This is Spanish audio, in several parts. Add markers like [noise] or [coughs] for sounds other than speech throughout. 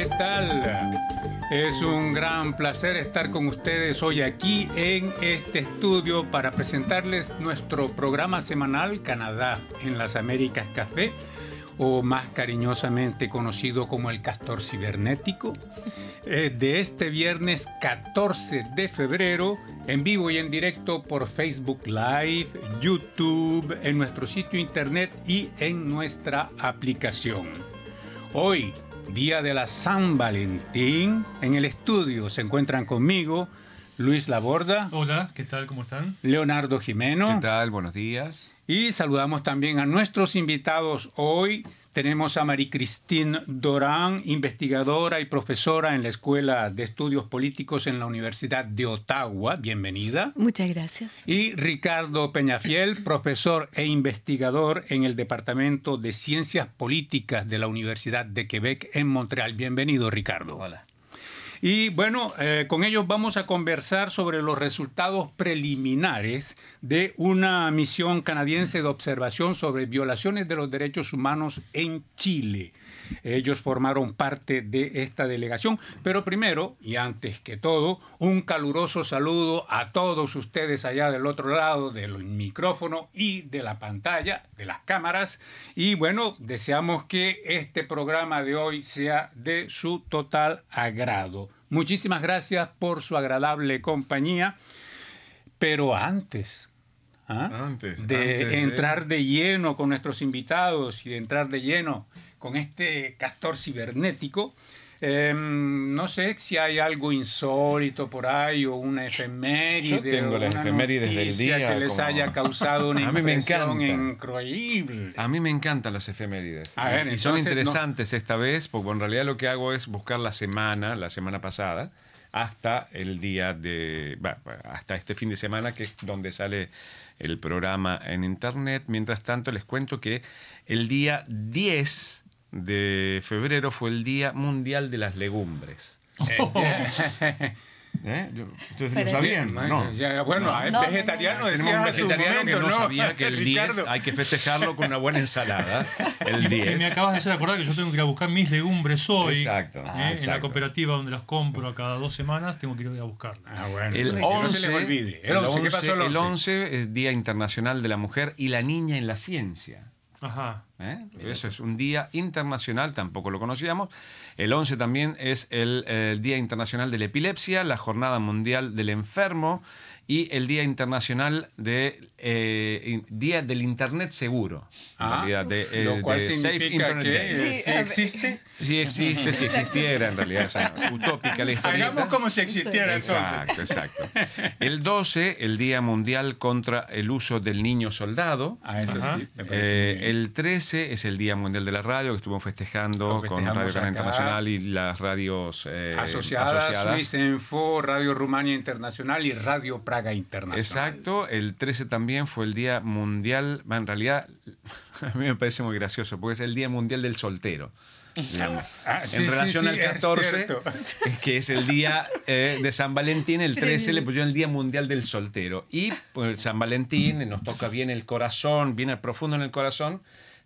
¿qué tal? Es un gran placer estar con ustedes hoy aquí en este estudio para presentarles nuestro programa semanal Canadá en las Américas Café, o más cariñosamente conocido como el Castor Cibernético, eh, de este viernes 14 de febrero, en vivo y en directo por Facebook Live, YouTube, en nuestro sitio internet y en nuestra aplicación. Hoy, día de la San Valentín, en el estudio se encuentran conmigo Luis Laborda. Hola, ¿qué tal? ¿Cómo están? Leonardo Jimeno. ¿Qué tal? Buenos días. Y saludamos también a nuestros invitados hoy. Tenemos a Marie-Christine Doran, investigadora y profesora en la Escuela de Estudios Políticos en la Universidad de Ottawa. Bienvenida. Muchas gracias. Y Ricardo Peñafiel, profesor e investigador en el Departamento de Ciencias Políticas de la Universidad de Quebec en Montreal. Bienvenido, Ricardo. Hola. Y bueno, eh, con ellos vamos a conversar sobre los resultados preliminares de una misión canadiense de observación sobre violaciones de los derechos humanos en Chile. Ellos formaron parte de esta delegación, pero primero y antes que todo, un caluroso saludo a todos ustedes allá del otro lado del micrófono y de la pantalla, de las cámaras. Y bueno, deseamos que este programa de hoy sea de su total agrado. Muchísimas gracias por su agradable compañía. Pero antes, ¿ah? Antes, de antes entrar de lleno con nuestros invitados y de entrar de lleno con este castor cibernético, eh, no sé si hay algo insólito por ahí o una efeméride. Yo tengo las efemérides del día, que les como- haya [laughs] causado una A mí me impresión increíble. A mí me encantan las efemérides. A ver, y son interesantes esta vez, porque en realidad lo que hago es buscar la semana, la semana pasada, hasta el día de. hasta este fin de semana, que es donde sale el programa en internet. Mientras tanto, les cuento que el día 10 de febrero fue el Día Mundial de las Legumbres. [laughs] ¿Eh? Yo- ¿Ustedes Pero- lo sabían? Bueno, No. ya, bueno, hay No, no, vegetariano, un vegetariano que momento, no, ¿no? sabía que el 10 Ricardo. hay que festejarlo con una buena ensalada. El Y me 10. acabas de hacer acordar que yo tengo que ir a buscar mis legumbres hoy. Exacto, ¿eh? En la exacto. cooperativa donde las compro cada dos semanas, tengo que ir a buscarlas. Ah, bueno, El que no 11, se les olvide. El el 11, ¿qué pasó el 11, 11? el 11 es Día Internacional de la Mujer y la Niña en la Ciencia. Ajá. ¿eh? Eso es un día internacional, tampoco lo conocíamos. El 11 también es el, eh, Día Internacional de la Epilepsia, la Jornada Mundial del Enfermo y el Día Internacional de eh, Día del Internet Seguro. En Ah, realidad, de, eh, lo cual de significa que Day. eh, Sí, sí ver. existe. Si existe, si existiera en realidad, esa utópica la historieta. Hagamos como si existiera entonces. Exacto, exacto. El 12, el Día Mundial contra el uso del niño soldado. Ah, eso Ajá. sí, me parece Eh, bien. el 13 es el Día Mundial de la Radio, que estuvimos festejando con Radio Canal. Internacional y las radios eh, asociadas, asociadas. Suiza Info, Radio Rumania Internacional y Radio Praga Internacional. Exacto, el 13 también fue el Día Mundial, va, en realidad [laughs] a mí me parece muy gracioso, porque es el Día Mundial del Soltero. [laughs] Ah, en sí, relación sí, al es 14, cierto. es que es el día eh, de San Valentín, el [laughs] 13 le pusieron el Día Mundial del Soltero. Y pues, San Valentín nos toca bien el corazón, bien al profundo en el corazón.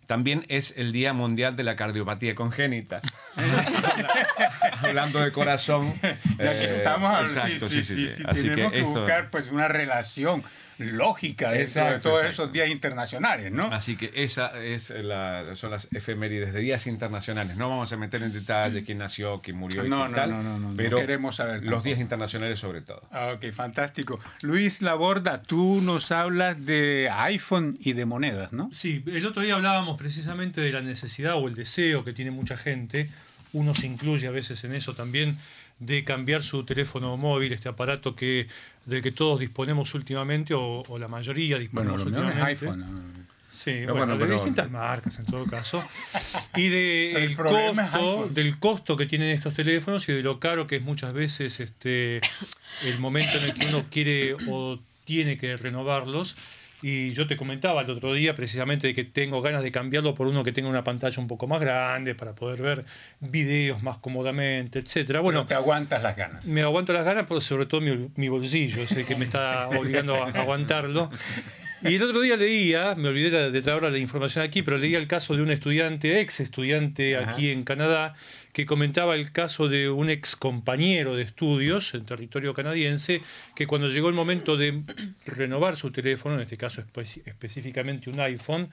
También es el Día Mundial de la Cardiopatía Congénita. [laughs] Hablando de corazón. Ya que eh, estamos hablando, exacto, sí, sí, sí, sí, Así tenemos que, esto- buscar pues una relación lógica de Exacto, todos exacto. esos días internacionales, ¿no? Así que esa es la, son las efemérides de días internacionales. No vamos a meter en detalle quién nació, quién murió y No, qué no, tal, no, no, no, no pero queremos saber los días internacionales sobre todo. Ah, Ok, fantástico. Luis Laborda, tú nos hablas de iPhone y de monedas, ¿no? Sí, el otro día hablábamos precisamente de la necesidad o el deseo que tiene mucha gente, uno se incluye a veces en eso también, de cambiar su teléfono móvil, este aparato que del que todos disponemos últimamente, o, o la mayoría Bueno, disponemos lo mío no es últimamente. iPhone. ¿no? Sí, Pero bueno, bueno, de pero- distintas marcas en todo caso. [laughs] Y de El el costo, del costo que tienen estos teléfonos y de lo caro que es muchas veces este el momento en el que uno quiere o tiene que renovarlos. Y yo te comentaba el otro día precisamente de que tengo ganas de cambiarlo por uno que tenga una pantalla un poco más grande para poder ver videos más cómodamente, etcétera. Bueno, te aguantas las ganas. me aguanto las ganas, pero sobre todo mi, mi bolsillo es el que me está [laughs] obligando a aguantarlo. Y el otro día leía, me olvidé de traer la información aquí, pero leía el caso de un estudiante, ex estudiante aquí en Canadá, que comentaba el caso de un ex compañero de estudios en territorio canadiense, que cuando llegó el momento de renovar su teléfono, en este caso específicamente un iPhone,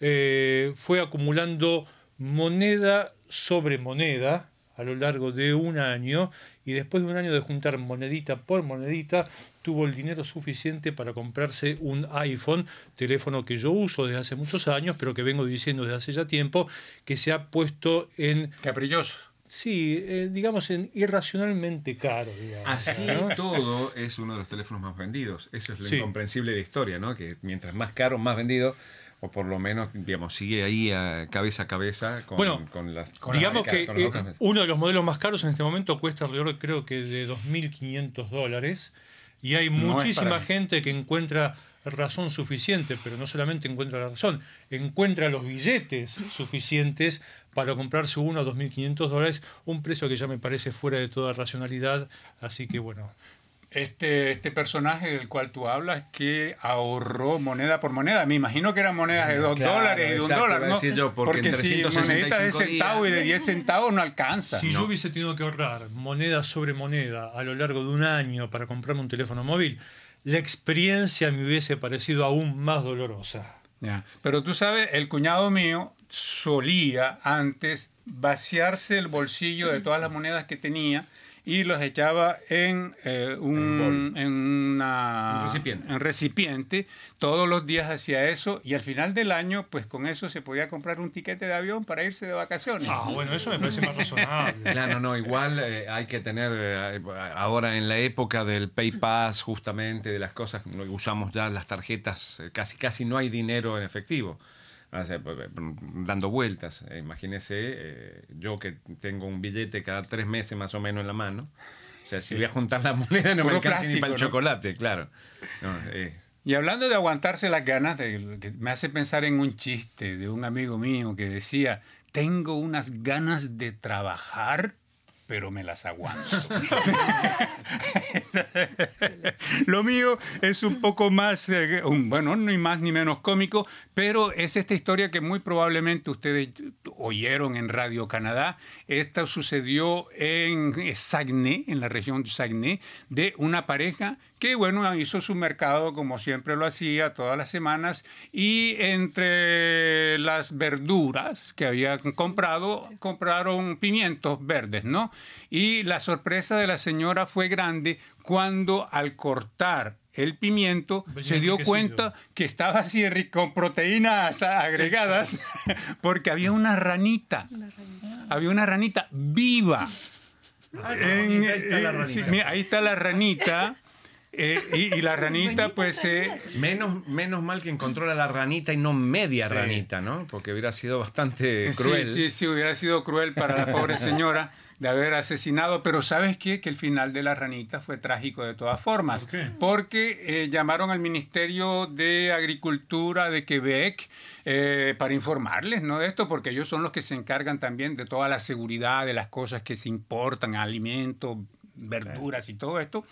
eh, fue acumulando moneda sobre moneda a lo largo de un año y después de un año de juntar monedita por monedita, tuvo el dinero suficiente para comprarse un iPhone, teléfono que yo uso desde hace muchos años, pero que vengo diciendo desde hace ya tiempo, que se ha puesto en... Caprichoso. Sí, eh, digamos en irracionalmente caro. Así todo es uno de los teléfonos más vendidos. Eso es lo incomprensible de la historia, ¿no? Que mientras más caro, más vendido o por lo menos, digamos, sigue ahí a cabeza a cabeza con, bueno, las Digamos que eh, uno de los modelos más caros en este momento cuesta alrededor, creo que, de 2.500 dólares. Y hay muchísima gente que encuentra razón suficiente, pero no solamente encuentra la razón, encuentra los billetes suficientes para comprarse uno a 2.500 dólares, un precio que ya me parece fuera de toda racionalidad. Así que bueno, este, este personaje del cual tú hablas que ahorró moneda por moneda. Me imagino que eran monedas de dos dólares y de un dólar, ¿no? porque, si moneditas de centavo y de 10 centavos no alcanza. Si yo hubiese tenido que ahorrar moneda sobre moneda a lo largo de un año para comprarme un teléfono móvil, la experiencia me hubiese parecido aún más dolorosa. Pero tú sabes, el cuñado mío solía antes vaciarse el bolsillo de todas las monedas que tenía y los echaba en, eh, un, en, una, recipiente. en recipiente. Todos los días hacía eso y al final del año, pues con eso se podía comprar un tiquete de avión para irse de vacaciones. Ah, bueno, eso me parece más razonable. [laughs] Claro, no, igual eh, hay que tener, eh, ahora en la época del PayPass, justamente, de las cosas, usamos ya las tarjetas, casi, casi no hay dinero en efectivo. Pues, eh, dando vueltas. Eh, imagínese, eh, yo que tengo un billete cada tres meses más o menos en la mano. O sea, si voy a juntar la [laughs] moneda no me alcanza ni para el chocolate, claro. y hablando de aguantarse las ganas, me hace pensar en un chiste de un amigo mío que decía, tengo unas ganas de trabajar pero me las aguanto. [laughs] [laughs] [laughs] Lo mío es un poco más, eh, bueno, ni más ni menos cómico, pero es esta historia que muy probablemente ustedes oyeron en Radio Canadá. Esta sucedió en Saguenay, en la región de Saguenay, de una pareja que bueno, hizo su mercado como siempre lo hacía todas las semanas y entre las verduras que habían comprado, compraron pimientos verdes, ¿no? Y la sorpresa de la señora fue grande cuando al cortar el pimiento se dio cuenta que estaba así con proteínas agregadas [laughs] porque había una ranita. Había una ranita viva. ahí está la ranita. Eh, y, la ranita, pues... Eh, menos, menos mal que encontró a la ranita y no media ranita, ¿no? Porque hubiera sido bastante cruel. Sí, sí, sí, hubiera sido cruel para la pobre señora de haber asesinado, pero ¿sabes qué? Que el final de la ranita fue trágico de todas formas, porque eh, llamaron al Ministerio de Agricultura de Quebec para informarles ¿no? de esto, porque ellos son los que se encargan también de toda la seguridad de las cosas que se importan, alimentos, verduras y todo esto.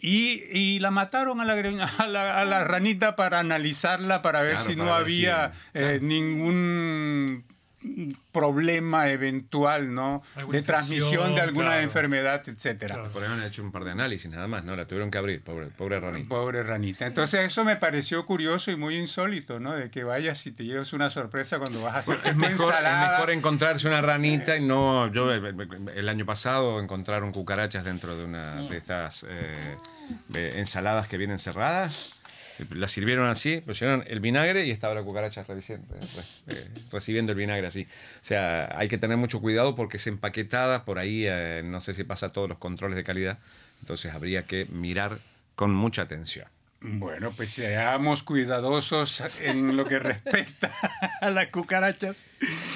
Y, la mataron [laughs] a la, a la, ranita para analizarla, para ver si no había eh, ningún problema eventual, ¿no? De transmisión de alguna enfermedad, etcétera. Por eso han hecho un par de análisis nada más, ¿no? La tuvieron que abrir, pobre, pobre ranita. Pobre ranita. Entonces eso me pareció curioso y muy insólito, ¿no? De que vayas y te lleves una sorpresa cuando vas a hacer es mejor, es mejor encontrarse una ranita y no... Yo el año pasado encontraron cucarachas dentro de una de estas eh, ensaladas que vienen cerradas la sirvieron así, pusieron el vinagre y estaba la cucaracha eh, recibiendo el vinagre así. O sea, hay que tener mucho cuidado porque es empaquetada, por ahí eh, no sé si pasa todos los controles de calidad, entonces habría que mirar con mucha atención. Bueno, pues seamos cuidadosos en lo que respecta [laughs] a las cucarachas.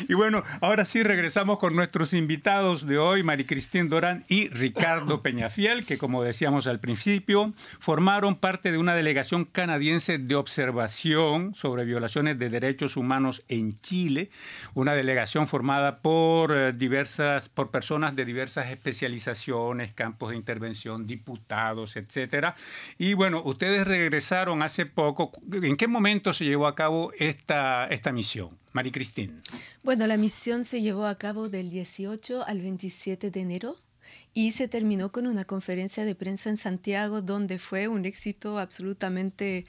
Y bueno, ahora sí regresamos con nuestros invitados de hoy, Maricristín Dorán y Ricardo [laughs] Peñafiel, que como decíamos al principio, formaron parte de una delegación canadiense de observación sobre violaciones de derechos humanos en Chile, una delegación formada por eh, diversas por personas de diversas especializaciones, campos de intervención, diputados, etcétera. Y bueno, ustedes regresaron hace poco. ¿En qué momento se llevó a cabo esta, esta misión? Mari Cristín. Bueno, la misión se llevó a cabo del 18 al 27 de enero y se terminó con una conferencia de prensa en Santiago donde fue un éxito absolutamente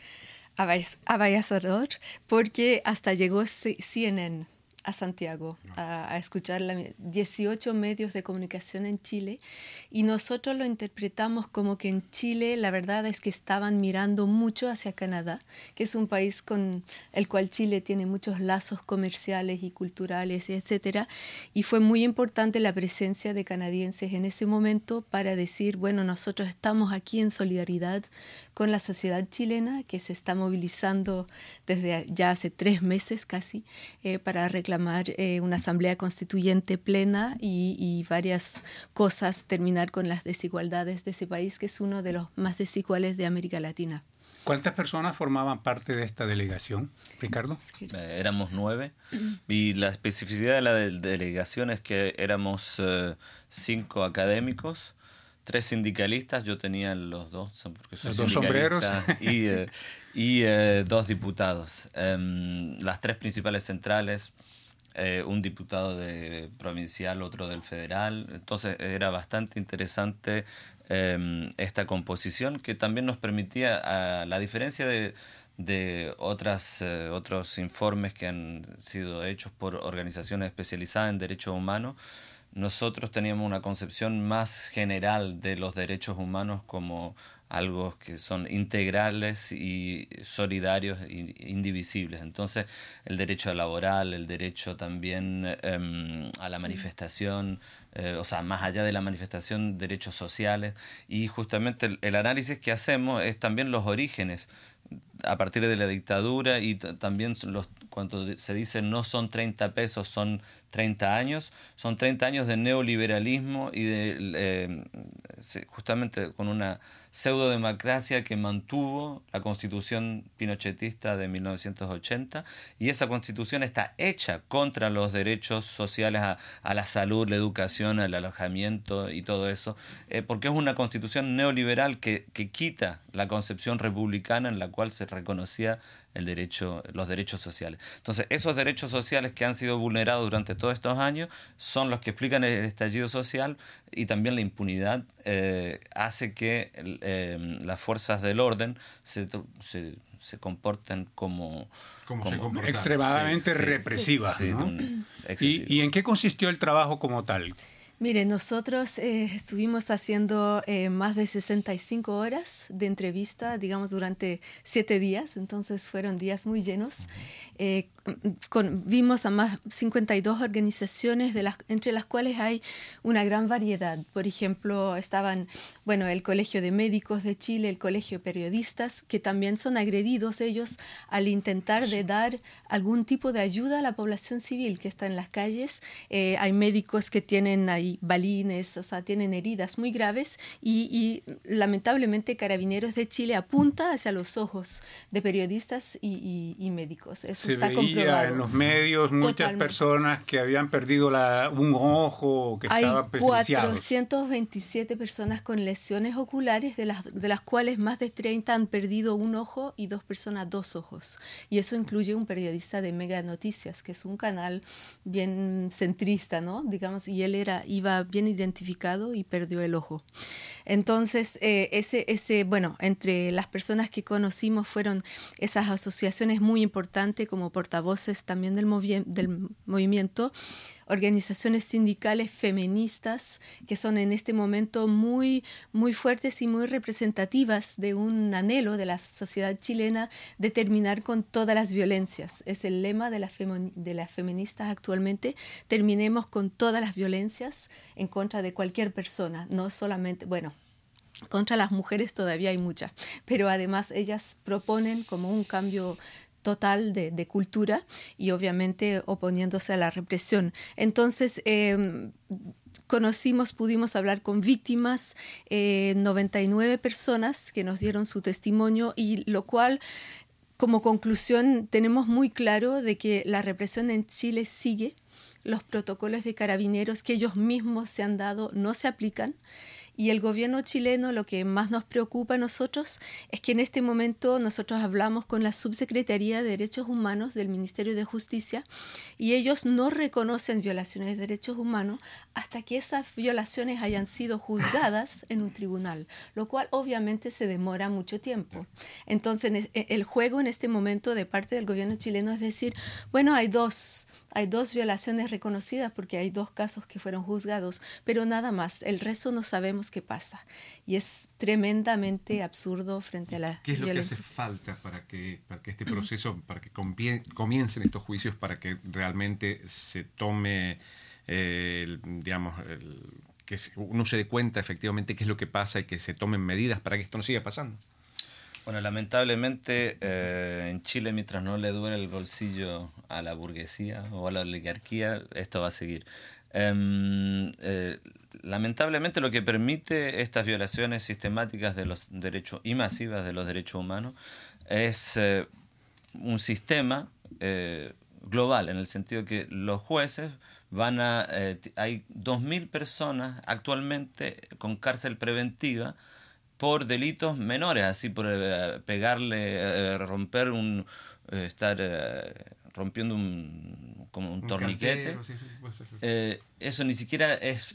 avasallador porque hasta llegó CNN a Santiago a, escuchar la, 18 medios de comunicación en Chile y nosotros lo interpretamos como que en Chile la verdad es que estaban mirando mucho hacia Canadá, que es un país con el cual Chile tiene muchos lazos comerciales y culturales, etcétera, y fue muy importante la presencia de canadienses en ese momento para decir, bueno, nosotros estamos aquí en solidaridad con la sociedad chilena que se está movilizando desde ya hace tres meses casi eh, para reclamar eh, una asamblea constituyente plena y, y, varias cosas, terminar con las desigualdades de ese país que es uno de los más desiguales de América Latina. ¿Cuántas personas formaban parte de esta delegación, Ricardo? Eh, éramos nueve y la especificidad de la delegación es que éramos cinco académicos, tres sindicalistas, yo tenía los dos, porque soy dos sombreros. y, [laughs] eh, y eh, dos diputados. Em, las tres principales centrales, eh, un diputado de provincial, otro del federal. Entonces era bastante interesante em, esta composición que también nos permitía, a la diferencia de, de otras, otros informes que han sido hechos por organizaciones especializadas en derechos humanos, nosotros teníamos una concepción más general de los derechos humanos como algo que son integrales y solidarios e indivisibles. Entonces, el derecho laboral, el derecho también em, a la manifestación, eh, o sea, más allá de la manifestación, derechos sociales. Y justamente el análisis que hacemos es también los orígenes a partir de la dictadura y también los, cuando se dice no son 30 pesos, son 30 años, son 30 años de neoliberalismo y de eh, justamente con una pseudo-democracia que mantuvo la constitución pinochetista de 1980 y esa constitución está hecha contra los derechos sociales a, la salud, la educación, el alojamiento y todo eso, eh, porque es una constitución neoliberal que, que quita la concepción republicana en la cual se reconocía el derecho, los derechos sociales. Entonces, esos derechos sociales que han sido vulnerados durante todos estos años son los que explican el estallido social y también la impunidad eh, hace que eh, las fuerzas del orden se, se, se comporten como, extremadamente represivas. ¿Y, ¿Y en qué consistió el trabajo como tal? Mire, nosotros eh, estuvimos haciendo eh, más de 65 horas de entrevista, digamos, durante siete días, entonces fueron días muy llenos. Eh, con, vimos a más 52 organizaciones, de las, entre las cuales hay una gran variedad. Por ejemplo, estaban, bueno, el Colegio de Médicos de Chile, el Colegio de Periodistas, que también son agredidos ellos al intentar de dar algún tipo de ayuda a la población civil que está en las calles. hay médicos que tienen ahí balines, o sea, tienen heridas muy graves y, lamentablemente Carabineros de Chile apunta hacia los ojos de periodistas y, médicos. Eso Se está veía en los medios muchas personas que habían perdido la, un ojo, que Hay 427 personas con lesiones oculares, de las, de las cuales más de 30 han perdido un ojo y dos personas dos ojos. Y eso incluye un periodista de Mega Noticias, que es un canal bien centrista, ¿no? Digamos, y él era iba bien identificado y perdió el ojo. Entonces, eh, ese, ese, bueno, entre las personas que conocimos fueron esas asociaciones muy importantes como portavoces también del, del movimiento organizaciones sindicales feministas que son en este momento muy, muy fuertes y muy representativas de un anhelo de la sociedad chilena de terminar con todas las violencias. Es el lema de, la de las feministas actualmente. Terminemos con todas las violencias en contra de cualquier persona, no solamente, bueno, contra las mujeres todavía hay muchas, pero además ellas proponen como un cambio total de, cultura y obviamente oponiéndose a la represión. Entonces, em, conocimos, pudimos hablar con víctimas, 99 eh, personas que nos dieron su testimonio y lo cual como conclusión tenemos muy claro de que la represión en Chile sigue, los protocolos de carabineros que ellos mismos se han dado no se aplican Y el gobierno chileno lo que más nos preocupa a nosotros es que en este momento nosotros hablamos con la Subsecretaría de Derechos Humanos del Ministerio de Justicia y ellos no reconocen violaciones de derechos humanos hasta que esas violaciones hayan sido juzgadas en un tribunal, lo cual obviamente se demora mucho tiempo. Entonces e, el juego en este momento de parte del gobierno chileno es decir, bueno, hay dos, hay dos violaciones reconocidas porque hay dos casos que fueron juzgados, pero nada más, el resto no sabemos qué pasa. Y es tremendamente absurdo frente a la ¿Qué es lo que hace falta para que, para que este proceso, para que comiencen estos juicios, para que realmente se tome, eh, digamos, que uno se dé cuenta efectivamente qué es lo que pasa y que se tomen medidas para que esto no siga pasando? Bueno, lamentablemente eh, en Chile, mientras no le duele el bolsillo a la burguesía o a la oligarquía, esto va a seguir. Em, eh, lamentablemente lo que permite estas violaciones sistemáticas de los derechos y masivas de los derechos humanos es eh, un sistema global, en el sentido que los jueces van a... hay 2.000 personas actualmente con cárcel preventiva por delitos menores, así por eh, pegarle, eh, romper un, eh, estar rompiendo un, como un, torniquete. eso ni siquiera es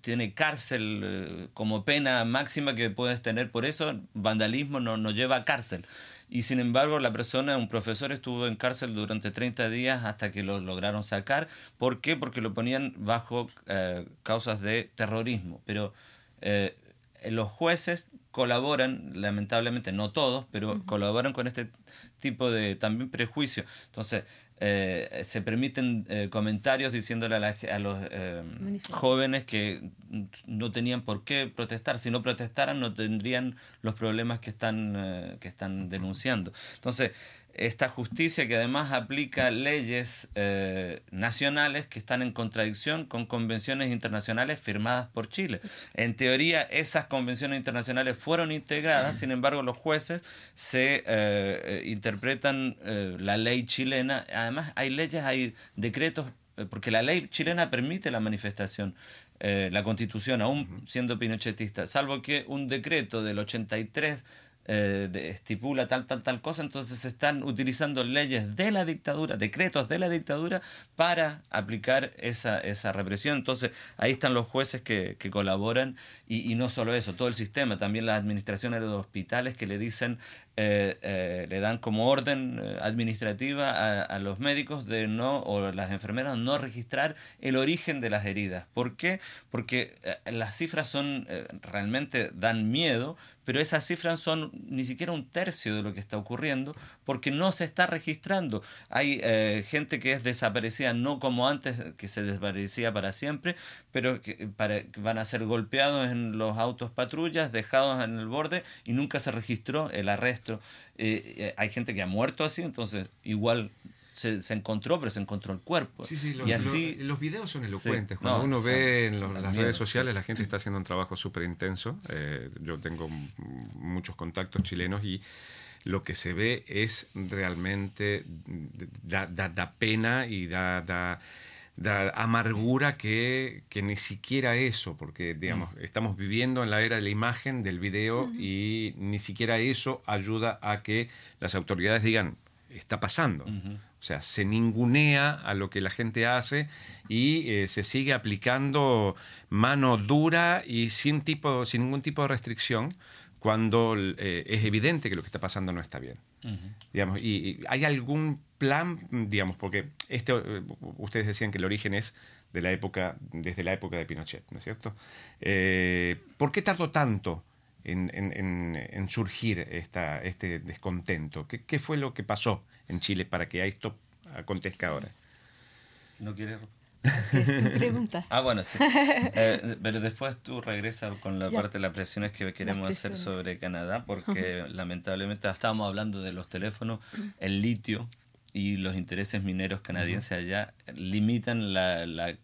tiene cárcel como pena máxima que puedes tener por eso. Vandalismo no, no lleva a cárcel. Y sin embargo, la persona, un profesor, estuvo en cárcel durante 30 días hasta que lo lograron sacar. ¿Por qué? Porque lo ponían bajo causas de terrorismo. Pero eh, los jueces colaboran, lamentablemente no todos, pero colaboran con este tipo de también prejuicio. Entonces, eh, se permiten eh, comentarios diciéndole a, los jóvenes que no tenían por qué protestar. Si no protestaran, no tendrían los problemas que están, que están denunciando. Entonces, esta justicia que además aplica leyes eh, nacionales que están en contradicción con convenciones internacionales firmadas por Chile. En teoría, esas convenciones internacionales fueron integradas, sin embargo, los jueces se eh, eh, interpretan la ley chilena. Además, hay leyes, hay decretos, porque la ley chilena permite la manifestación. la constitución, aún siendo pinochetista, salvo que un decreto del 83 eh, estipula tal, tal, tal cosa, entonces se están utilizando leyes de la dictadura, decretos de la dictadura para aplicar esa, esa represión. Entonces ahí están los jueces que, que colaboran y, no solo eso, todo el sistema, también las administraciones de los hospitales que le dicen eh, eh, le dan como orden administrativa a, los médicos de no, o las enfermeras, no registrar el origen de las heridas. ¿Por qué? Porque las cifras son, realmente dan miedo, pero esas cifras son ni siquiera un tercio de lo que está ocurriendo porque no se está registrando. Hay gente que es desaparecida no como antes, que se desaparecía para siempre, pero que, para, van a ser golpeados en los autos patrullas, dejados en el borde y nunca se registró el arresto eh, eh, hay gente que ha muerto así, entonces igual se, encontró, pero se encontró el cuerpo. Sí, sí, los, y así, los, videos son elocuentes. Cuando uno ve en las redes sociales, la gente está haciendo un trabajo súper intenso. Eh, yo tengo muchos contactos chilenos y lo que se ve es realmente, da, da pena y da, da da amargura que, que, ni siquiera eso, porque digamos, mm. estamos viviendo en la era de la imagen, del video, y ni siquiera eso ayuda a que las autoridades digan, está pasando. O sea, se ningunea a lo que la gente hace y eh, se sigue aplicando mano dura y sin, tipo, sin ningún tipo de restricción cuando eh, es evidente que lo que está pasando no está bien. digamos, y, hay algún plan, digamos, porque este, eh, ustedes decían que el origen es de la época, desde la época de Pinochet, ¿no es cierto? Eh, ¿Por qué tardó tanto en, surgir esta, este descontento? ¿Qué, ¿Qué, fue lo que pasó en Chile para que esto acontezca ahora? ¿No quiere es tu pregunta. ah, bueno, sí. [laughs] Eh, pero después tú regresas con la parte de las presiones que queremos hacer sobre Canadá, porque lamentablemente estábamos hablando de los teléfonos, el litio y los intereses mineros canadienses allá limitan la, la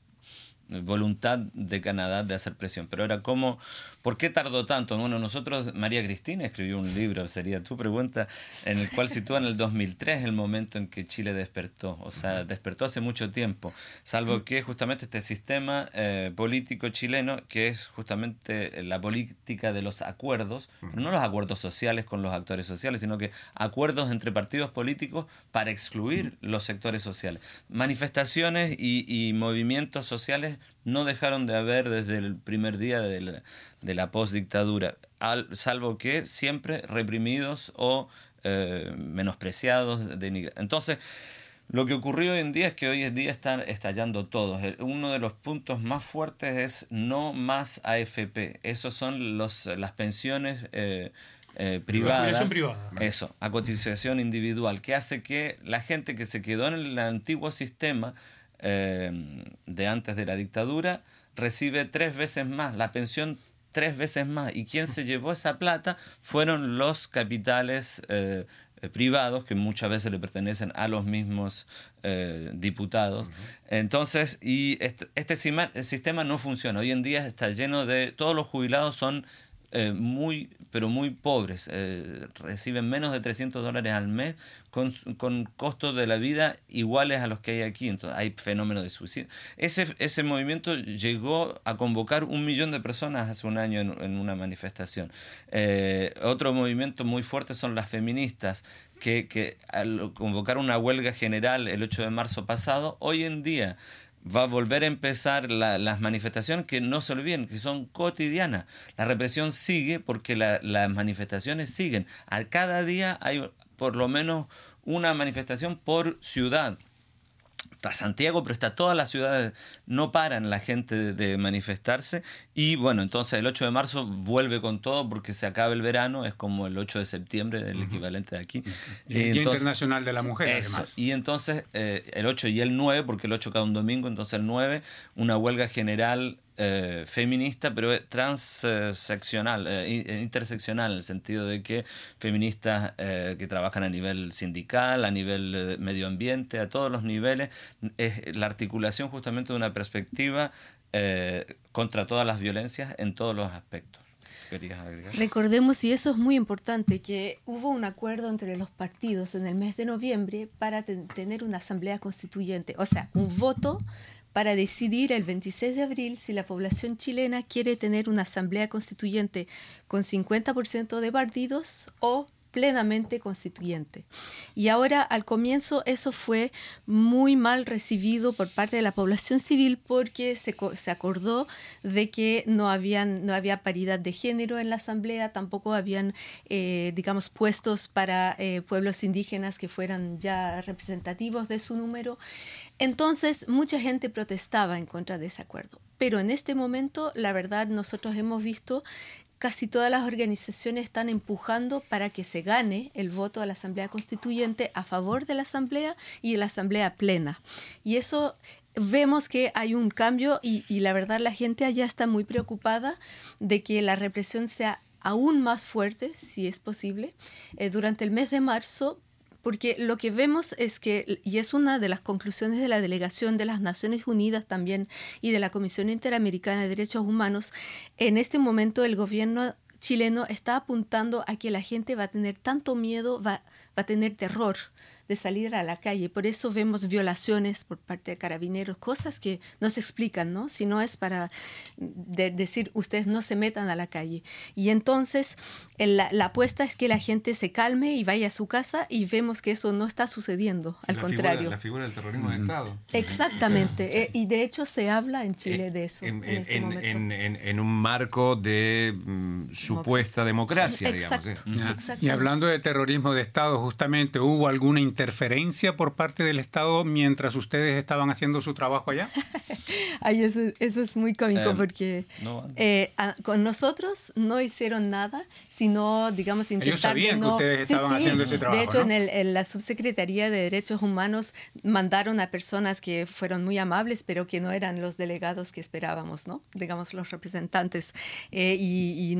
voluntad de Canadá de hacer presión. Pero era como, ¿por qué tardó tanto? Bueno, nosotros, María Cristina escribió un libro, sería tu pregunta, en el cual sitúa en el 2003 el momento en que Chile despertó. O sea, despertó hace mucho tiempo, salvo que justamente este sistema eh, político chileno, que es justamente la política de los acuerdos, pero no los acuerdos sociales con los actores sociales, sino que acuerdos entre partidos políticos para excluir los sectores sociales. Manifestaciones y, movimientos sociales no dejaron de haber desde el primer día de la, de la postdictadura, salvo que siempre reprimidos o eh, menospreciados. Entonces, lo que ocurrió hoy en día es que hoy en día están estallando todos. Uno de los puntos más fuertes es no más AFP. Esos son los, las pensiones eh, eh, privadas. Privada. Eso, a cotización individual, que hace que la gente que se quedó en el antiguo sistema eh, de antes de la dictadura recibe tres veces más, la pensión tres veces más. ¿Y quién se llevó esa plata? Fueron los capitales eh, privados que muchas veces le pertenecen a los mismos eh, diputados. Entonces, y este, este, sistema no funciona. Hoy en día está lleno de... Todos los jubilados son eh, muy, pero muy pobres. Eh, reciben menos de 300 dólares al mes con, costos de la vida iguales a los que hay aquí. Entonces hay fenómeno de suicidio. Ese, ese movimiento llegó a convocar un millón de personas hace un año en, una manifestación. Eh, otro movimiento muy fuerte son las feministas que, que al convocar una huelga general el 8 de marzo pasado, hoy en día va a volver a empezar las manifestaciones que no se olviden, que son cotidianas. La represión sigue porque las manifestaciones siguen. A cada día hay por lo menos una manifestación por ciudad está Santiago, pero está todas las ciudades, no paran la gente de, manifestarse y bueno, entonces el 8 de marzo vuelve con todo porque se acaba el verano, es como el 8 de septiembre, el equivalente de aquí. Y el Día Internacional de la Mujer, además. Y entonces eh, el 8 y el 9, porque el 8 cae un domingo, entonces el 9, una huelga general eh, feminista, pero transseccional, eh, interseccional, en el sentido de que feministas eh, que trabajan a nivel sindical, a nivel medio ambiente, a todos los niveles, es la articulación justamente de una perspectiva contra todas las violencias en todos los aspectos. Recordemos, y eso es muy importante, que hubo un acuerdo entre los partidos en el mes de noviembre para tener una asamblea constituyente, o sea, un voto para decidir el 26 de abril si la población chilena quiere tener una asamblea constituyente con 50% de partidos o plenamente constituyente. Y ahora al comienzo eso fue muy mal recibido por parte de la población civil porque se, se acordó de que no, habían, no había paridad de género en la asamblea, tampoco habían, eh, digamos, puestos para eh, pueblos indígenas que fueran ya representativos de su número. Entonces, mucha gente protestaba en contra de ese acuerdo. Pero en este momento, la verdad, nosotros hemos visto casi todas las organizaciones están empujando para que se gane el voto a la Asamblea Constituyente a favor de la Asamblea y de la Asamblea plena. Y eso vemos que hay un cambio y, la verdad la gente allá está muy preocupada de que la represión sea aún más fuerte, si es posible. Eh, durante el mes de marzo porque lo que vemos es que, y es una de las conclusiones de la delegación de las Naciones Unidas también y de la Comisión Interamericana de Derechos Humanos, en este momento el gobierno chileno está apuntando a que la gente va a tener tanto miedo, va, va a tener terror de salir a la calle. Por eso vemos violaciones por parte de carabineros, cosas que no se explican, ¿no? Si no es para decir, ustedes no se metan a la calle. Y entonces la, apuesta es que la gente se calme y vaya a su casa y vemos que eso no está sucediendo, al contrario. la figura del terrorismo de Estado. Exactamente. Eh, y de hecho se habla en Chile de eso. En, este en, un marco de mm, supuesta democracia, Exacto. digamos. Y hablando de terrorismo de Estado, justamente, ¿hubo alguna interferencia por parte del Estado mientras ustedes estaban haciendo su trabajo allá? [laughs] Ay, eso, es muy cómico eh, porque eh, con nosotros no hicieron nada, sino, digamos, intentar... Ellos sabían que ustedes estaban haciendo ese trabajo, De hecho, en, la Subsecretaría de Derechos Humanos mandaron a personas que fueron muy amables, pero que no eran los delegados que esperábamos, ¿no? Digamos, los representantes. Eh, y,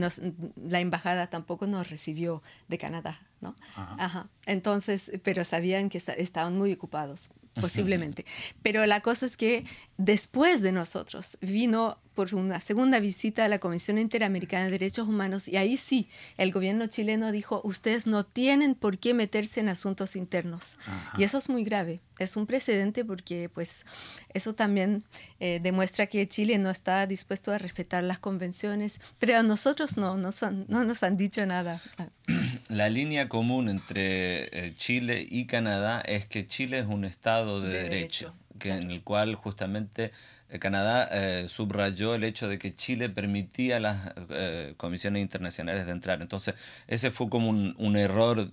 la embajada tampoco nos recibió de Canadá. ¿No? Ajá. Entonces, pero sabían que estaban muy ocupados. posiblemente. Pero la cosa es que después de nosotros vino por una segunda visita a la Comisión Interamericana de Derechos Humanos y ahí sí, el gobierno chileno dijo, ustedes no tienen por qué meterse en asuntos internos. Y eso es muy grave, es un precedente porque pues eso también eh, demuestra que Chile no está dispuesto a respetar las convenciones, pero a nosotros no, no, no nos han dicho nada. [clears throat] La línea común entre eh, Chile y Canadá es que Chile es un Estado de, derecho, Que, en el cual justamente Canadá eh, subrayó el hecho de que Chile permitía a las comisiones internacionales de entrar. Entonces, ese fue como un, error,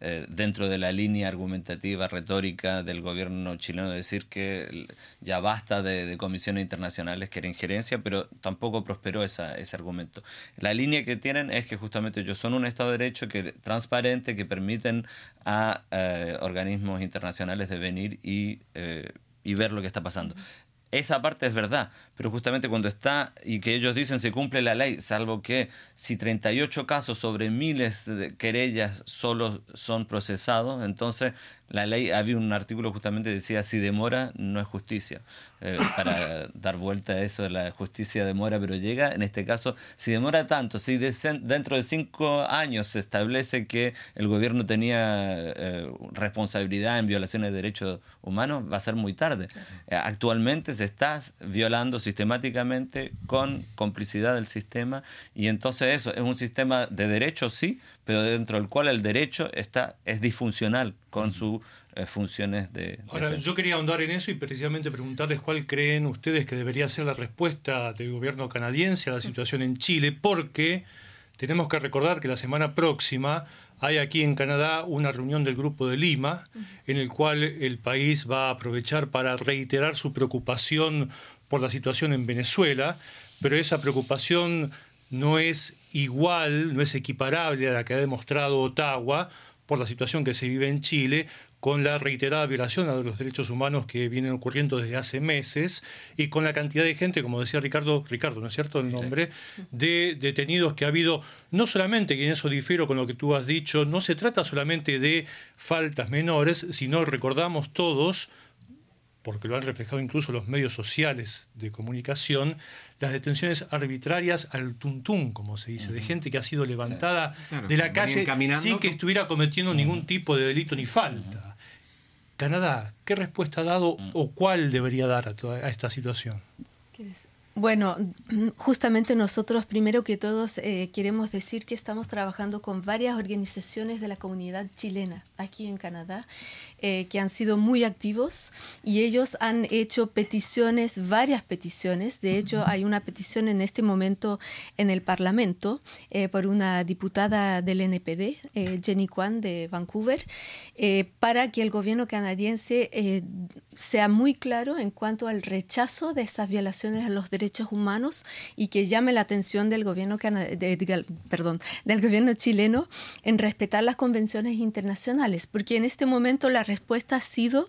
eh, dentro de la línea argumentativa, retórica del gobierno chileno, decir que ya basta de, comisiones internacionales que era injerencia, pero tampoco prosperó esa, ese argumento. La línea que tienen es que justamente ellos son un Estado de Derecho que transparente, que permiten a eh, organismos internacionales de venir y, eh, y ver lo que está pasando. Esa parte es verdad, pero justamente cuando está y que ellos dicen se cumple la ley, salvo que si 38 casos sobre miles de querellas solo son procesados, entonces la ley, había un artículo justamente que decía si demora no es justicia. Eh, para [coughs] dar vuelta a eso, la justicia demora pero llega. En este caso, si demora tanto, si dentro de cinco años se establece que el gobierno tenía eh, responsabilidad en violaciones de derechos humanos, va a ser muy tarde. Eh, actualmente se está violando sistemáticamente con complicidad del sistema y entonces eso es un sistema de derechos, sí, pero dentro del cual el derecho está, es disfuncional con sus eh, funciones de... Ahora, yo quería ahondar en eso y precisamente preguntarles cuál creen ustedes que debería ser la respuesta del gobierno canadiense a la situación en Chile, porque tenemos que recordar que la semana próxima hay aquí en Canadá una reunión del Grupo de Lima, en el cual el país va a aprovechar para reiterar su preocupación por la situación en Venezuela, pero esa preocupación no es igual, no es equiparable a la que ha demostrado Ottawa por la situación que se vive en Chile, con la reiterada violación a los derechos humanos que vienen ocurriendo desde hace meses y con la cantidad de gente, como decía Ricardo, Ricardo, ¿no es cierto el nombre? De detenidos que ha habido, no solamente, y en eso difiero con lo que tú has dicho, no se trata solamente de faltas menores, sino recordamos todos, porque lo han reflejado incluso los medios sociales de comunicación, las detenciones arbitrarias al tuntún, como se dice, de gente que ha sido levantada de la calle sin que estuviera cometiendo ningún tipo de delito ni falta. Canadá, ¿qué respuesta ha dado o cuál debería dar a, a esta situación? Bueno, [clears throat] justamente nosotros primero que todos eh, queremos decir que estamos trabajando con varias organizaciones de la comunidad chilena aquí en Canadá eh, que han sido muy activos y ellos han hecho peticiones, varias peticiones. De hecho, hay una petición en este momento en el Parlamento eh, por una diputada del NPD, Jenny Kwan de Vancouver, para que el gobierno canadiense sea muy claro en cuanto al rechazo de esas violaciones a los derechos derechos humanos y que llame la atención del gobierno, gobierno chileno en respetar las convenciones internacionales, porque en este momento la respuesta ha sido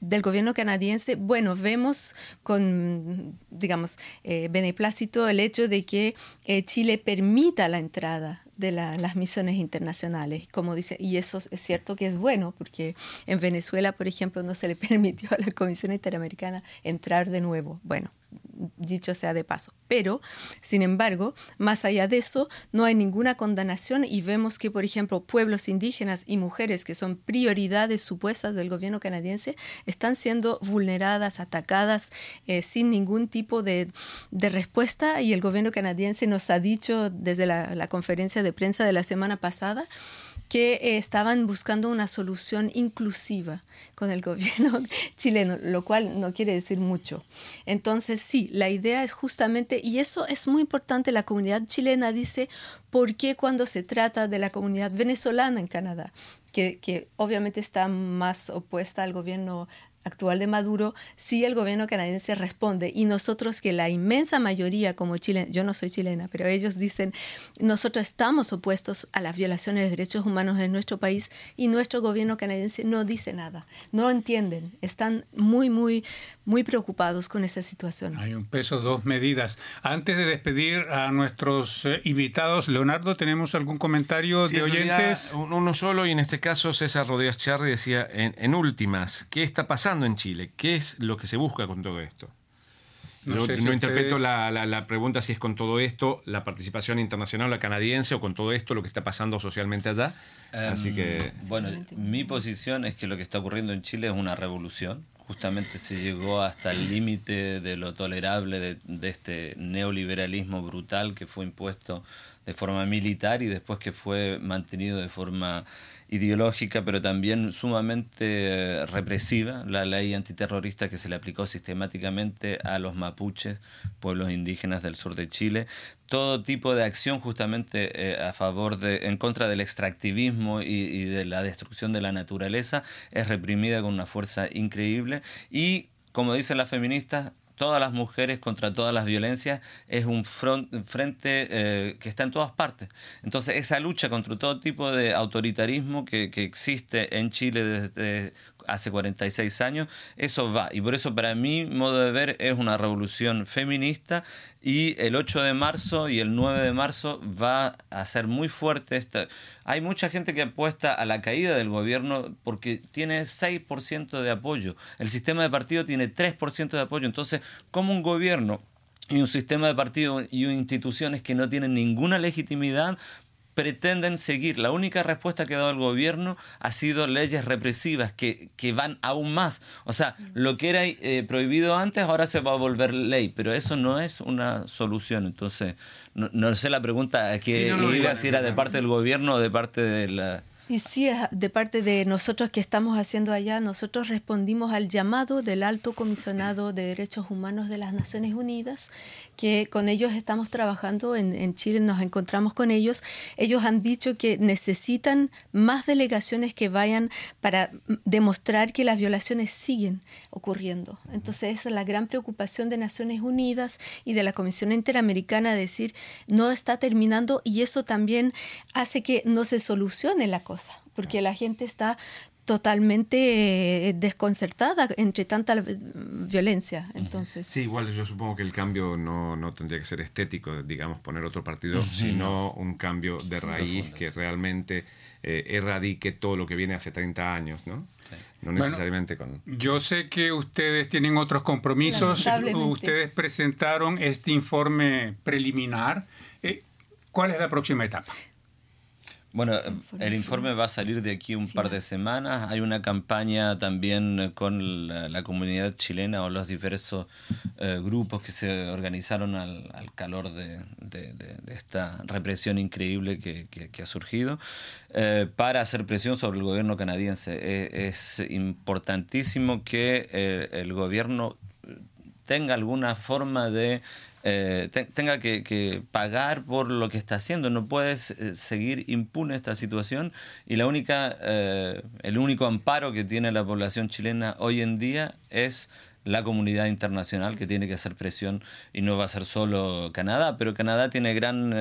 del gobierno canadiense, bueno, vemos con, digamos, eh, beneplácito el hecho de que eh, Chile permita la entrada de las misiones internacionales, como dice, y eso es cierto que es bueno, porque en Venezuela, por ejemplo, no se le [laughs] permitió a la Comisión Interamericana entrar de nuevo. Bueno, dicho sea de paso. Pero, sin embargo, más allá de eso, no hay ninguna condenación y vemos que, por ejemplo, pueblos indígenas y mujeres que son prioridades supuestas del gobierno canadiense están siendo vulneradas, atacadas eh, sin ningún tipo de, respuesta y el gobierno canadiense nos ha dicho desde la conferencia de prensa de la semana pasada que eh, estaban buscando una solución inclusiva con el [laughs] gobierno chileno, lo cual no quiere decir mucho. Entonces, sí, la idea es justamente, y eso es muy importante, la comunidad chilena dice, ¿por qué cuando se trata de la comunidad venezolana en Canadá? Que, que, obviamente está más opuesta al gobierno actual de Maduro, sí el gobierno canadiense responde y nosotros que la inmensa mayoría como Chile, yo no soy chilena, pero ellos dicen, nosotros estamos opuestos a las violaciones de derechos humanos en nuestro país y nuestro gobierno canadiense no dice nada, no entienden, están muy, muy, muy preocupados con esa situación. Hay un peso, dos medidas. Antes de despedir a nuestros eh, invitados, Leonardo, ¿tenemos algún comentario de oyentes? Uno solo, y en este caso César Rodríguez Charri decía, en, en últimas, ¿qué está pasando en Chile? ¿Qué es lo que se busca con todo esto? No, no, interpreto la, la, pregunta si es con todo esto la participación internacional, la canadiense, o con todo esto lo que está pasando socialmente allá. Así que. Em, bueno, mi posición es que lo que está ocurriendo en Chile es una revolución justamente se llegó hasta el límite de lo tolerable de, de, este neoliberalismo brutal que fue impuesto de forma militar y después que fue mantenido de forma ideológica, pero también sumamente eh, represiva, la ley antiterrorista que se le aplicó sistemáticamente a los mapuches, pueblos indígenas del sur de Chile, todo tipo de acción justamente eh, a favor de, en contra del extractivismo y, y de la destrucción de la naturaleza es reprimida con una fuerza increíble. Y como dicen las feministas, todas las mujeres contra todas las violencias es un frente eh, que está en todas partes. Entonces esa lucha contra todo tipo de autoritarismo que, que existe en Chile desde hace 46 años, eso va. Y por eso para mí, modo de ver, es una revolución feminista y el 8 de marzo y el 9 de marzo va a ser muy fuerte esta... Hay mucha gente que apuesta a la caída del gobierno porque tiene 6% de apoyo. El sistema de partido tiene 3% de apoyo. Entonces, como un gobierno y un sistema de partido y instituciones que no tienen ninguna legitimidad pretenden seguir. La única respuesta que ha dado el gobierno ha sido leyes represivas que, que van aún más. O sea, lo que era eh, prohibido antes ahora se va a volver ley, pero eso no es una solución. Entonces, no, sé la pregunta que iba si era de parte del gobierno o de parte de la y sí, de parte de nosotros que estamos haciendo allá, nosotros respondimos al llamado del Alto Comisionado de Derechos Humanos de las Naciones Unidas, que con ellos estamos trabajando en, Chile, nos encontramos con ellos. Ellos han dicho que necesitan más delegaciones que vayan para demostrar que las violaciones siguen ocurriendo. Entonces, esa es la gran preocupación de Naciones Unidas y de la Comisión Interamericana, decir, no está terminando y eso también hace que no se solucione la cosa porque la gente está totalmente eh, desconcertada entre tanta violencia. Entonces. Sí, igual yo supongo que el cambio no, no tendría que ser estético, digamos, poner otro partido, sino un cambio de raíz que realmente eh, erradique todo lo que viene hace 30 años, ¿no? No necesariamente con... Yo sé que ustedes tienen otros compromisos. Ustedes presentaron este informe preliminar. Eh, ¿Cuál es la próxima etapa? Bueno, el informe va a salir de aquí un par de semanas. Hay una campaña también con la, comunidad chilena o los diversos eh, grupos que se organizaron al, calor de, esta represión increíble que, ha surgido eh, para hacer presión sobre el gobierno canadiense. E, es, importantísimo que eh, el gobierno tenga alguna forma de eh, tenga que, pagar por lo que está haciendo. No puedes eh, seguir impune esta situación y la única, eh, el único amparo que tiene la población chilena hoy en día es la comunidad internacional que tiene que hacer presión y no va a ser solo Canadá, pero Canadá tiene gran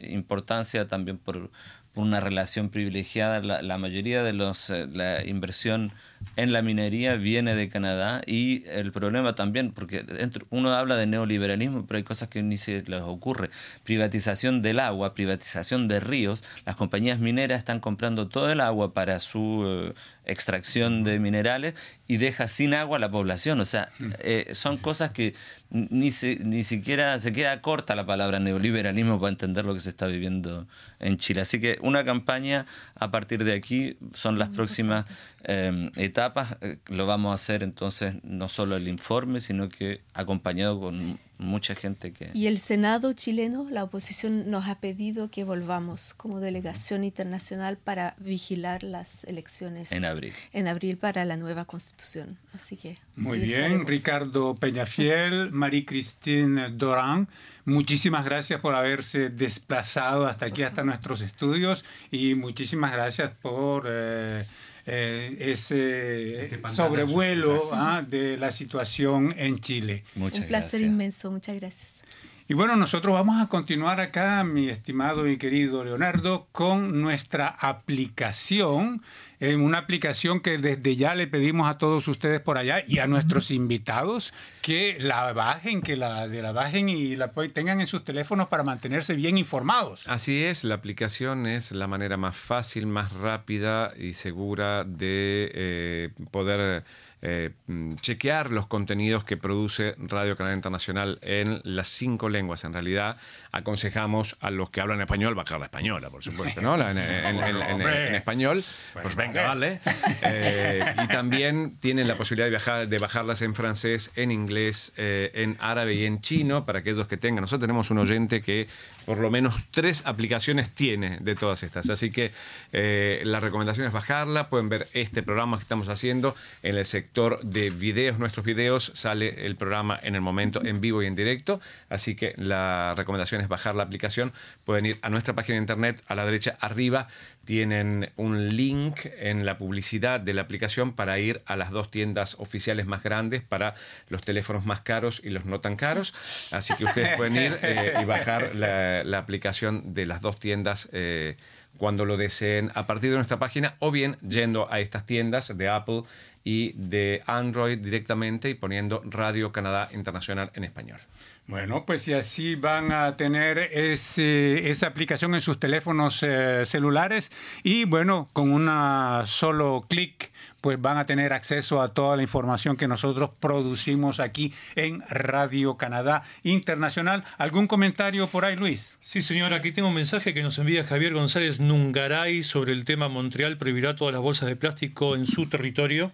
importancia también por, una relación privilegiada. La, la mayoría de los, la inversión en la minería viene de Canadá y el problema también, porque uno habla de neoliberalismo, pero hay cosas que ni se les ocurre. Privatización del agua, privatización de ríos. Las compañías mineras están comprando todo el agua para su eh, extracción de minerales y deja sin agua a la población. O sea, eh, son cosas que ni, ni siquiera se queda corta la palabra neoliberalismo para entender lo que se está viviendo en Chile. Así que una campaña a partir de aquí son las próximas em, etapas. Eh, lo vamos a hacer entonces no solo el informe, sino que acompañado con mucha gente que... Y el Senado chileno, la oposición nos ha pedido que volvamos como delegación internacional para vigilar las elecciones. En abril. En abril para la nueva constitución. Así que... Muy bien, Ricardo Peñafiel, [laughs] Marie-Christine Doran, muchísimas gracias por haberse desplazado hasta aquí, hasta nuestros estudios y muchísimas gracias por... Eh, eh, ese Este sobrevuelo ah, de la situación en Chile. Muchas Un placer gracias. inmenso, muchas gracias. Y bueno, nosotros vamos a continuar acá, mi estimado y querido Leonardo, con nuestra aplicación, en una aplicación que desde ya le pedimos a todos ustedes por allá y a nuestros invitados que la bajen, que la, de la bajen y la tengan en sus teléfonos para mantenerse bien informados. Así es, la aplicación es la manera más fácil, más rápida y segura de eh, poder eh, mm, chequear los contenidos que produce Radio Canadá Internacional en las cinco lenguas. En realidad, aconsejamos a los que hablan español bajar la española, por supuesto, ¿no? La- En, en- en- en- en español, pues venga, vale. Eh, y también tienen la posibilidad de, viajar, de bajarlas en francés, en inglés, eh, en árabe y en chino para aquellos que tengan. Nosotros tenemos un oyente que por lo menos tres aplicaciones tiene de todas estas. Así que eh, la recomendación es bajarla. Pueden ver este programa que estamos haciendo en el sector de videos. Nuestros videos sale el programa en el momento en vivo y en directo. Así que la recomendación es bajar la aplicación. Pueden ir a nuestra página de internet a la derecha arriba. Tienen un link en la publicidad de la aplicación para ir a las dos tiendas oficiales más grandes para los teléfonos más caros y los no tan caros. Así que ustedes [laughs] pueden ir eh, y bajar la, la aplicación de las dos tiendas eh, cuando lo deseen a partir de nuestra página o bien yendo a estas tiendas de Apple y de Android directamente y poniendo Radio Canadá Internacional en español. Bueno, pues y así van a tener ese- esa aplicación en sus teléfonos eh, celulares y bueno, con una solo clic pues van a tener acceso a toda la información que nosotros producimos aquí en Radio Canadá Internacional. ¿Algún comentario por ahí, Luis? Sí, señor, aquí tengo un mensaje que nos envía Javier González Nungaray sobre el tema Montreal prohibirá todas las bolsas de plástico en su territorio,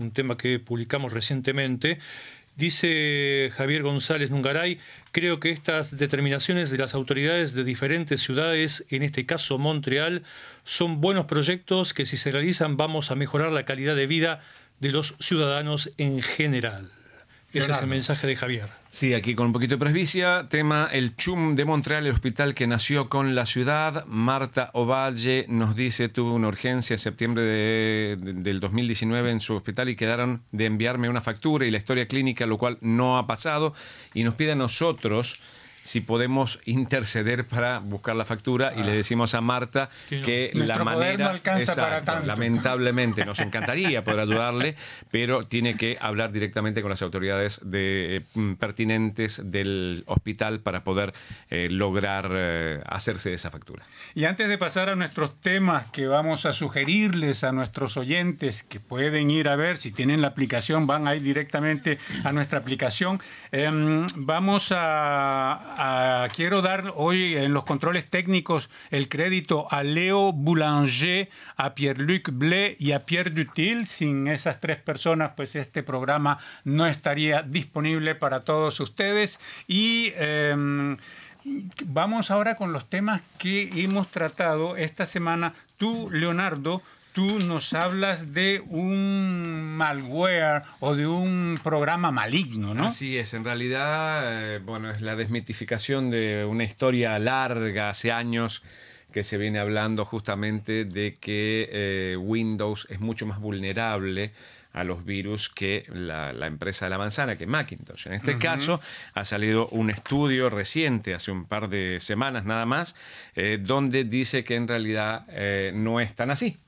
un tema que publicamos recientemente. Dice Javier González Nungaray, creo que estas determinaciones de las autoridades de diferentes ciudades, en este caso Montreal, son buenos proyectos que si se realizan vamos a mejorar la calidad de vida de los ciudadanos en general. Ese es el mensaje de Javier. Sí, aquí con un poquito de presbicia, tema el CHUM de Montreal, el hospital que nació con la ciudad. Marta Ovalle nos dice, tuvo una urgencia en septiembre de- de- del 2019 en su hospital y quedaron de enviarme una factura y la historia clínica, lo cual no ha pasado, y nos pide a nosotros si podemos interceder para buscar la factura y le decimos a Marta Que la manera no alcanza para tanto. lamentablemente nos [laughs] encantaría poder ayudarle, pero tiene que hablar directamente con las autoridades de, mm, pertinentes del hospital para poder eh, lograr eh, hacerse de esa factura. Y antes de pasar a nuestros temas que vamos a sugerirles a nuestros oyentes que pueden ir a ver, si tienen la aplicación, van a ir directamente a nuestra aplicación. Em, vamos a, Quiero dar hoy en los controles técnicos el crédito a Leo Boulanger, a Pierre-Luc Blé y a Pierre Dutil. Sin esas tres personas, pues este programa no estaría disponible para todos ustedes. Y. em, Vamos ahora con los temas que hemos tratado esta semana. Tú, Leonardo, tú nos hablas de un malware o de un programa maligno, ¿no? Así es, en realidad, eh, bueno, es la desmitificación de una historia larga, hace años que se viene hablando justamente de que eh, Windows es mucho más vulnerable a los virus que la, la empresa de la manzana, que Macintosh. En este caso, ha salido un estudio reciente, hace un par de semanas nada más, eh, donde dice que en realidad eh, no es tan así.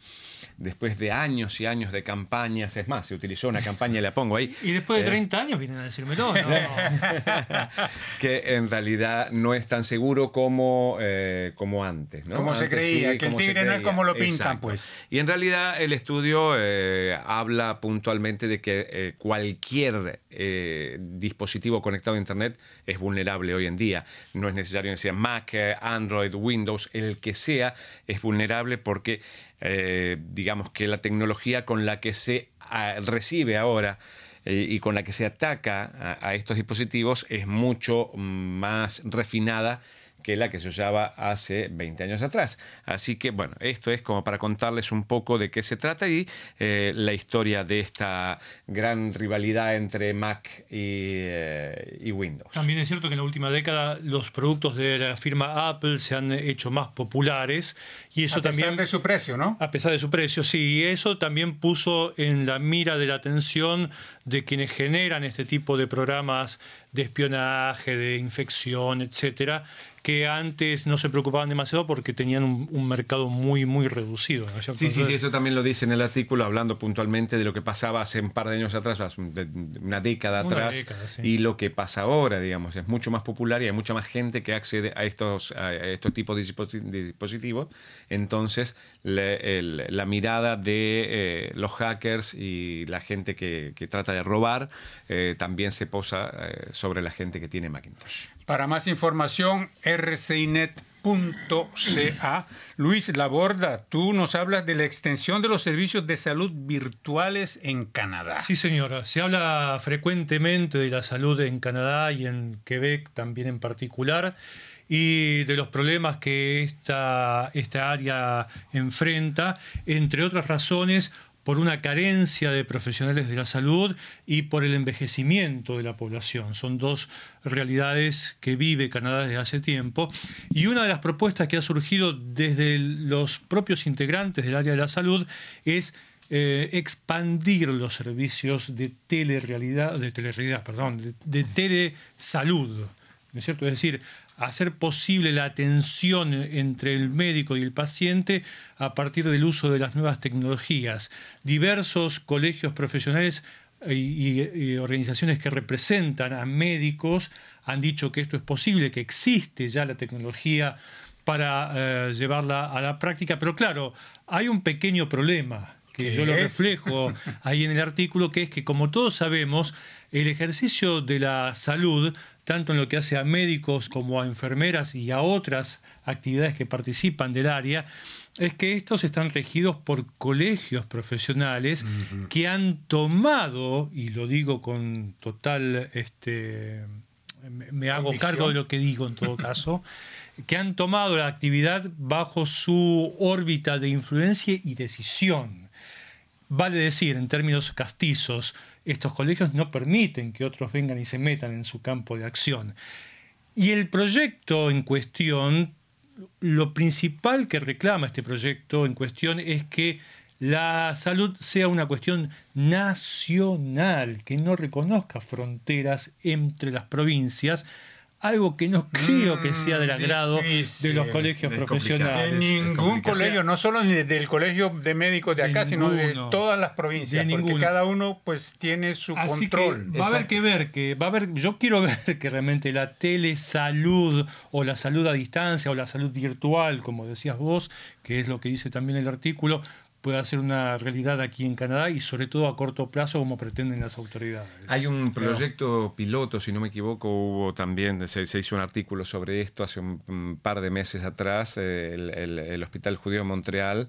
Después de años y años de campañas, es más, se utilizó una campaña, la pongo ahí, Y después de 30 años vienen a decírmelo, ¿no? [laughs] que en realidad no es tan seguro como, eh, como antes. ¿no? Como se creía, que el tigre no es como lo pintan, Exacto. pues. Y en realidad el estudio eh, habla puntualmente de que eh, cualquier eh, dispositivo conectado a Internet es vulnerable hoy en día. No es necesario que sea Mac, eh, Android, Windows, el que sea es vulnerable porque eh, digamos que la tecnología con la que se ah, recibe ahora eh, y con la que se ataca a, a estos dispositivos es mucho más refinada que la que se usaba hace 20 años atrás. Así que, bueno, esto es como para contarles un poco de qué se trata y eh, la historia de esta gran rivalidad entre Mac y, eh, y, Windows. También es cierto que en la última década los productos de la firma Apple se han hecho más populares y eso a pesar también... de su precio, ¿no? A pesar de su precio, sí. Y eso también puso en la mira de la atención de quienes generan este tipo de programas de espionaje, de infección, etcétera, que antes no se preocupaban demasiado porque tenían un, un mercado muy, muy reducido. ¿no? Sí, sí, sí, eso también lo dice en el artículo, hablando puntualmente de lo que pasaba hace un par de años atrás, una década Una atrás, década, sí. y lo que pasa ahora, digamos, es mucho más popular y hay mucha más gente que accede a estos, a estos tipos de disposi- de dispositivos. Entonces, el- la mirada de eh, los hackers y la gente que, que trata de robar eh, también se posa eh, sobre la gente que tiene Macintosh. Para más información, rcinet.ca. Luis Laborda, tú nos hablas de la extensión de los servicios de salud virtuales en Canadá. Sí, señora. Se habla frecuentemente de la salud en Canadá y en Quebec también en particular y de los problemas que esta, esta área enfrenta, entre otras razones por una carencia de profesionales de la salud y por el envejecimiento de la población. Son dos realidades que vive Canadá desde hace tiempo. Y una de las propuestas que ha surgido desde los propios integrantes del área de la salud es eh, expandir los servicios de telerealidad, de telerealidad, perdón, de, de telesalud, ¿no es cierto? Es decir, hacer posible la atención entre el médico y el paciente a partir del uso de las nuevas tecnologías. Diversos colegios profesionales y, y- y organizaciones que representan a médicos han dicho que esto es posible, que existe ya la tecnología para eh, llevarla a la práctica, pero claro, hay un pequeño problema que ¿Qué yo lo reflejo ahí en el artículo, que es que como todos sabemos, el ejercicio de la salud, tanto en lo que hace a médicos como a enfermeras y a otras actividades que participan del área, es que estos están regidos por colegios profesionales que han tomado, y lo digo con total este, me- me hago cargo de lo que digo en todo [laughs] caso, que han tomado la actividad bajo su órbita de influencia y decisión. Vale decir, en términos castizos, estos colegios no permiten que otros vengan y se metan en su campo de acción. Y el proyecto en cuestión, lo principal que reclama este proyecto en cuestión es que la salud sea una cuestión nacional, que no reconozca fronteras entre las provincias, algo que no creo que sea del agrado de difícil. los colegios Es De profesionales. ningún colegio, no solo ni del colegio de médicos de De acá, sino de todas las provincias, De porque ninguno. cada uno pues tiene su Así control. que va a haber que ver que va a haber yo quiero [laughs] ver que realmente la telesalud o la salud a distancia o la salud virtual como decías vos que es lo que dice también el artículo pueda ser una realidad aquí en Canadá y sobre todo a corto plazo como pretenden las autoridades. Hay un proyecto piloto, si no me equivoco, hubo también, se, se hizo un artículo sobre esto hace un, par de meses atrás, eh, el, el- el Hospital Judío de Montreal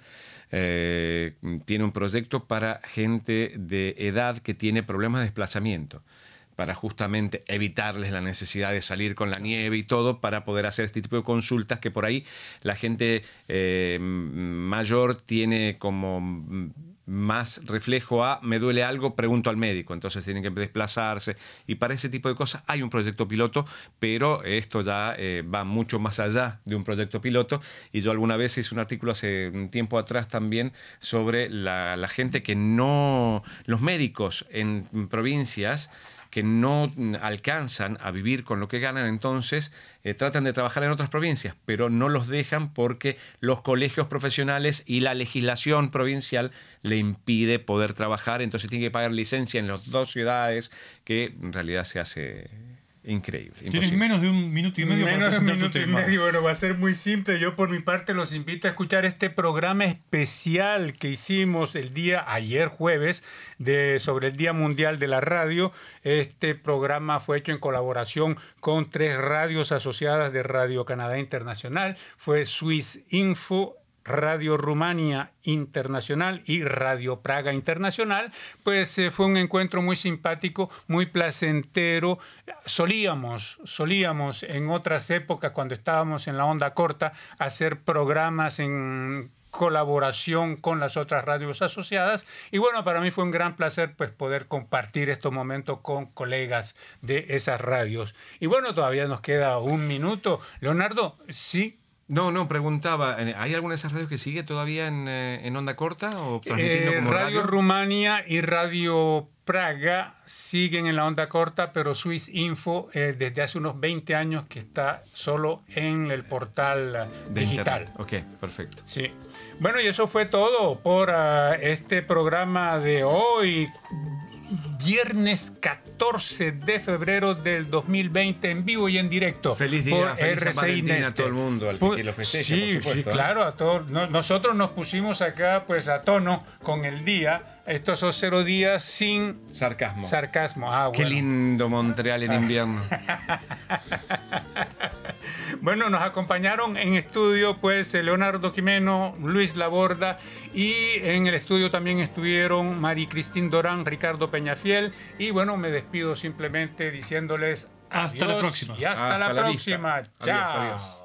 eh, tiene un proyecto para gente de edad que tiene problemas de desplazamiento para justamente evitarles la necesidad de salir con la nieve y todo, para poder hacer este tipo de consultas que por ahí la gente eh, mayor tiene como más reflejo a me duele algo, pregunto al médico, entonces tienen que desplazarse y para ese tipo de cosas hay un proyecto piloto, pero esto ya eh, va mucho más allá de un proyecto piloto. Y yo alguna vez hice un artículo hace un tiempo atrás también sobre la gente que no, los médicos en provincias que no alcanzan a vivir con lo que ganan, entonces eh, tratan de trabajar en otras provincias, pero no los dejan porque los colegios profesionales y la legislación provincial le impide poder trabajar, entonces tiene que pagar licencia en las dos ciudades, que en realidad se hace increíble. tienes imposible. menos de un minuto y medio Menos de un minuto y medio, bueno, va a ser muy simple. Yo por mi parte los invito a escuchar este programa especial que hicimos el día ayer jueves de sobre el Día Mundial de la Radio. Este programa fue hecho en colaboración con tres radios asociadas de Radio Canadá Internacional. Fue Swiss Info, Radio Rumania Internacional y Radio Praga Internacional, pues eh, fue un encuentro muy simpático, muy placentero. Solíamos, solíamos en otras épocas, cuando estábamos en la onda corta, hacer programas en colaboración con las otras radios asociadas. Y bueno para mí fue un gran placer pues poder compartir estos momentos con colegas de esas radios. Y bueno todavía nos queda un minuto. Leonardo sí no, no, preguntaba, eh, ¿hay alguna de esas radios que sigue todavía en, eh, en onda corta o transmitiendo Eh, como Radio radio? Rumania y Radio Praga siguen en la onda corta, pero Swiss Info eh, desde hace unos 20 años que está solo en el portal eh, De digital. Internet. Ok, perfecto. Sí. Bueno, y eso fue todo por ah, este programa de hoy, viernes 14 de febrero del 2020, en vivo y en directo. Feliz día, por feliz RCI Valentín a todo el mundo, al que- lo Sí, por supuesto, sí, ¿eh? claro, a todos. No- nosotros nos pusimos acá pues a tono con el día. Estos son cero días sin Sarcasmo. sarcasmo. Ah, Qué lindo Montreal en invierno. [laughs] Bueno, nos acompañaron en estudio pues eh, Leonardo Quimeno, Luis Laborda y en el estudio también estuvieron Mari Cristín Dorán, Ricardo Peñafiel y bueno, me despido simplemente diciéndoles Hasta la próxima. Y hasta, Hasta la, la vista. próxima. Adiós, Chao. adiós.